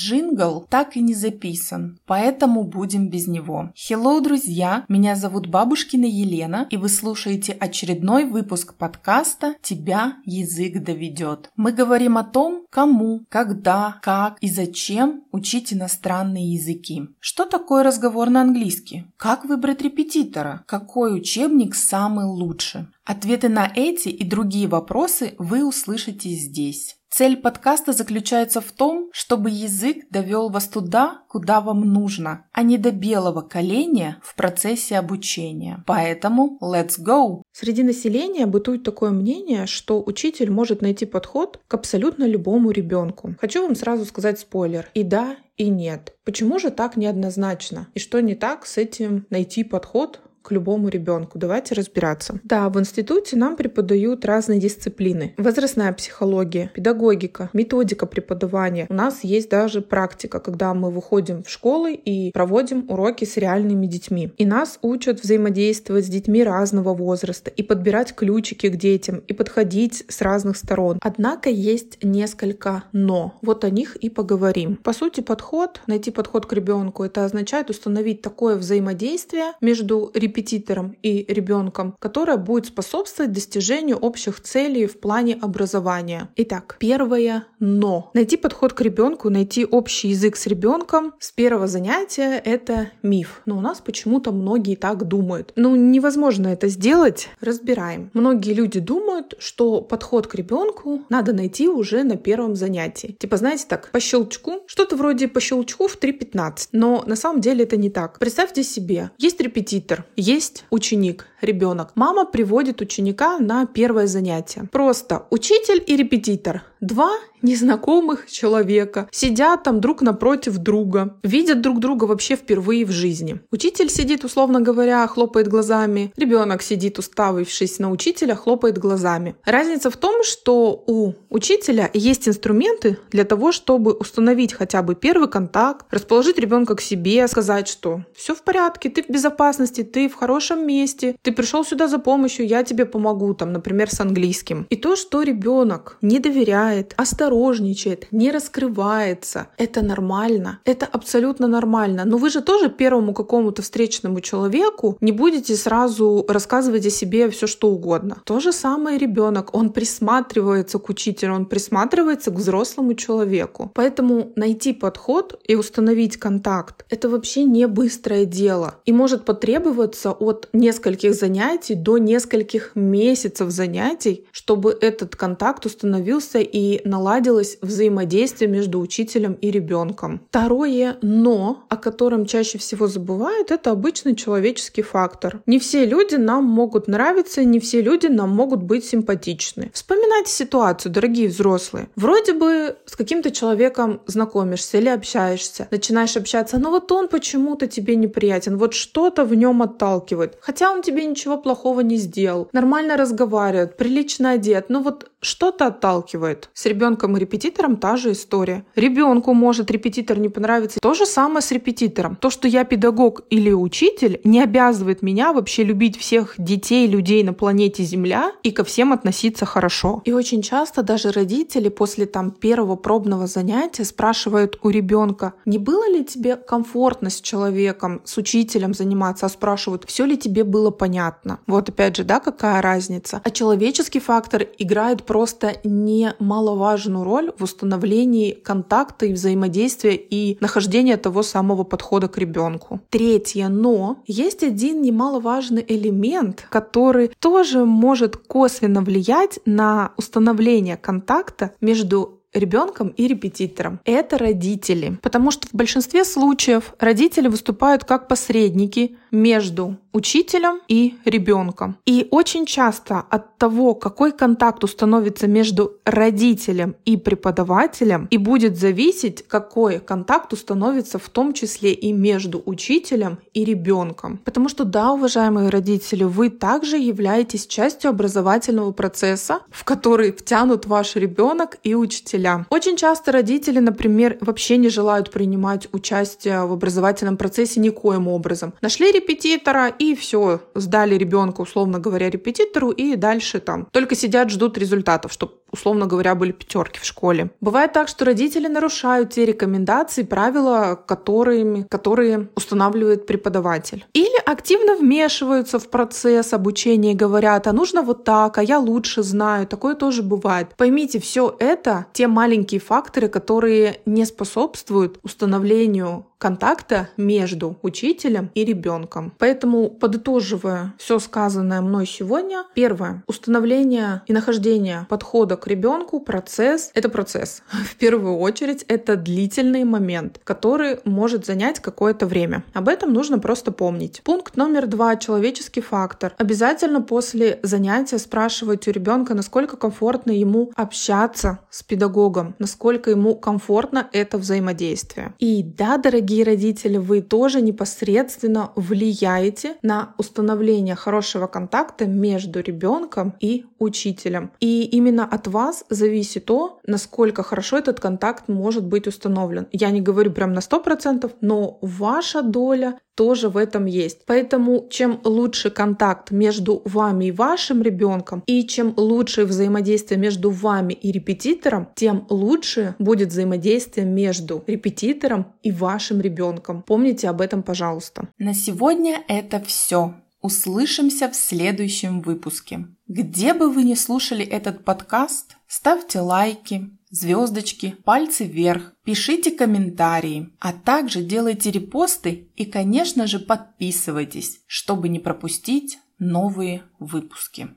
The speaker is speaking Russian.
Джингл так и не записан, поэтому будем без него. Hello, друзья! Меня зовут Бабушкина Елена, и вы слушаете очередной выпуск подкаста «Тебя язык доведет». Мы говорим о том, кому, когда, как и зачем учить иностранные языки. Что такое разговор на английский? Как выбрать репетитора? Какой учебник самый лучший? Ответы на эти и другие вопросы вы услышите здесь. Цель подкаста заключается в том, чтобы язык довел вас туда, куда вам нужно, а не до белого коленя в процессе обучения. Поэтому let's go! Среди населения бытует такое мнение, что учитель может найти подход к абсолютно любому ребенку. Хочу вам сразу сказать спойлер. И да, и нет. Почему же так неоднозначно? И что не так с этим найти подход к любому ребенку. Давайте разбираться. Да, в институте нам преподают разные дисциплины. Возрастная психология, педагогика, методика преподавания. У нас есть даже практика, когда мы выходим в школы и проводим уроки с реальными детьми. И нас учат взаимодействовать с детьми разного возраста и подбирать ключики к детям и подходить с разных сторон. Однако есть несколько но. Вот о них и поговорим. По сути, подход, найти подход к ребенку, это означает установить такое взаимодействие между ребенком репетитором и ребенком, которая будет способствовать достижению общих целей в плане образования. Итак, первое но. Найти подход к ребенку, найти общий язык с ребенком с первого занятия это миф. Но у нас почему-то многие так думают. Ну, невозможно это сделать. Разбираем. Многие люди думают, что подход к ребенку надо найти уже на первом занятии. Типа, знаете, так, по щелчку, что-то вроде по щелчку в 3.15. Но на самом деле это не так. Представьте себе, есть репетитор, есть ученик, ребенок. Мама приводит ученика на первое занятие. Просто учитель и репетитор. Два незнакомых человека сидят там друг напротив друга, видят друг друга вообще впервые в жизни. Учитель сидит, условно говоря, хлопает глазами, ребенок сидит, уставившись на учителя, хлопает глазами. Разница в том, что у учителя есть инструменты для того, чтобы установить хотя бы первый контакт, расположить ребенка к себе, сказать, что все в порядке, ты в безопасности, ты в хорошем месте, ты пришел сюда за помощью, я тебе помогу, там, например, с английским. И то, что ребенок не доверяет, осторожничает, не раскрывается, это нормально, это абсолютно нормально. Но вы же тоже первому какому-то встречному человеку не будете сразу рассказывать о себе все что угодно. То же самое ребенок, он присматривается к учителю, он присматривается к взрослому человеку. Поэтому найти подход и установить контакт — это вообще не быстрое дело и может потребоваться от нескольких занятий до нескольких месяцев занятий, чтобы этот контакт установился и наладилось взаимодействие между учителем и ребенком. Второе «но», о котором чаще всего забывают, это обычный человеческий фактор. Не все люди нам могут нравиться, не все люди нам могут быть симпатичны. Вспоминайте ситуацию, дорогие взрослые. Вроде бы с каким-то человеком знакомишься или общаешься, начинаешь общаться, но вот он почему-то тебе неприятен, вот что-то в нем отталкивает. Хотя он тебе ничего плохого не сделал, нормально разговаривает, прилично одет, но вот что-то отталкивает. С ребенком и репетитором та же история. Ребенку может репетитор не понравиться. То же самое с репетитором. То, что я педагог или учитель, не обязывает меня вообще любить всех детей, людей на планете Земля и ко всем относиться хорошо. И очень часто даже родители после там первого пробного занятия спрашивают у ребенка, не было ли тебе комфортно с человеком, с учителем заниматься, а спрашивают, все ли тебе было понятно. Вот опять же, да, какая разница. А человеческий фактор играет просто немаловажную роль в установлении контакта и взаимодействия и нахождения того самого подхода к ребенку. Третье, но есть один немаловажный элемент, который тоже может косвенно влиять на установление контакта между ребенком и репетитором. Это родители. Потому что в большинстве случаев родители выступают как посредники между учителем и ребенком. И очень часто от того, какой контакт установится между родителем и преподавателем, и будет зависеть, какой контакт установится в том числе и между учителем и ребенком. Потому что да, уважаемые родители, вы также являетесь частью образовательного процесса, в который втянут ваш ребенок и учителя. Очень часто родители, например, вообще не желают принимать участие в образовательном процессе никоим образом. Нашли репетитора и все, сдали ребенка, условно говоря, репетитору, и дальше там. Только сидят, ждут результатов, чтобы условно говоря, были пятерки в школе. Бывает так, что родители нарушают те рекомендации, правила, которыми, которые устанавливает преподаватель. Или активно вмешиваются в процесс обучения и говорят, а нужно вот так, а я лучше знаю. Такое тоже бывает. Поймите, все это те маленькие факторы, которые не способствуют установлению контакта между учителем и ребенком. Поэтому, подытоживая все сказанное мной сегодня, первое, установление и нахождение подхода к ребенку, процесс, это процесс. В первую очередь, это длительный момент, который может занять какое-то время. Об этом нужно просто помнить. Пункт номер два, человеческий фактор. Обязательно после занятия спрашивать у ребенка, насколько комфортно ему общаться с педагогом, насколько ему комфортно это взаимодействие. И да, дорогие родители, вы тоже непосредственно влияете на установление хорошего контакта между ребенком и учителем. И именно от вас зависит то, насколько хорошо этот контакт может быть установлен. Я не говорю прям на 100%, но ваша доля тоже в этом есть. Поэтому чем лучше контакт между вами и вашим ребенком, и чем лучше взаимодействие между вами и репетитором, тем лучше будет взаимодействие между репетитором и вашим ребенком. Помните об этом, пожалуйста. На сегодня это все. Услышимся в следующем выпуске. Где бы вы ни слушали этот подкаст, ставьте лайки, звездочки, пальцы вверх, пишите комментарии, а также делайте репосты и, конечно же, подписывайтесь, чтобы не пропустить новые выпуски.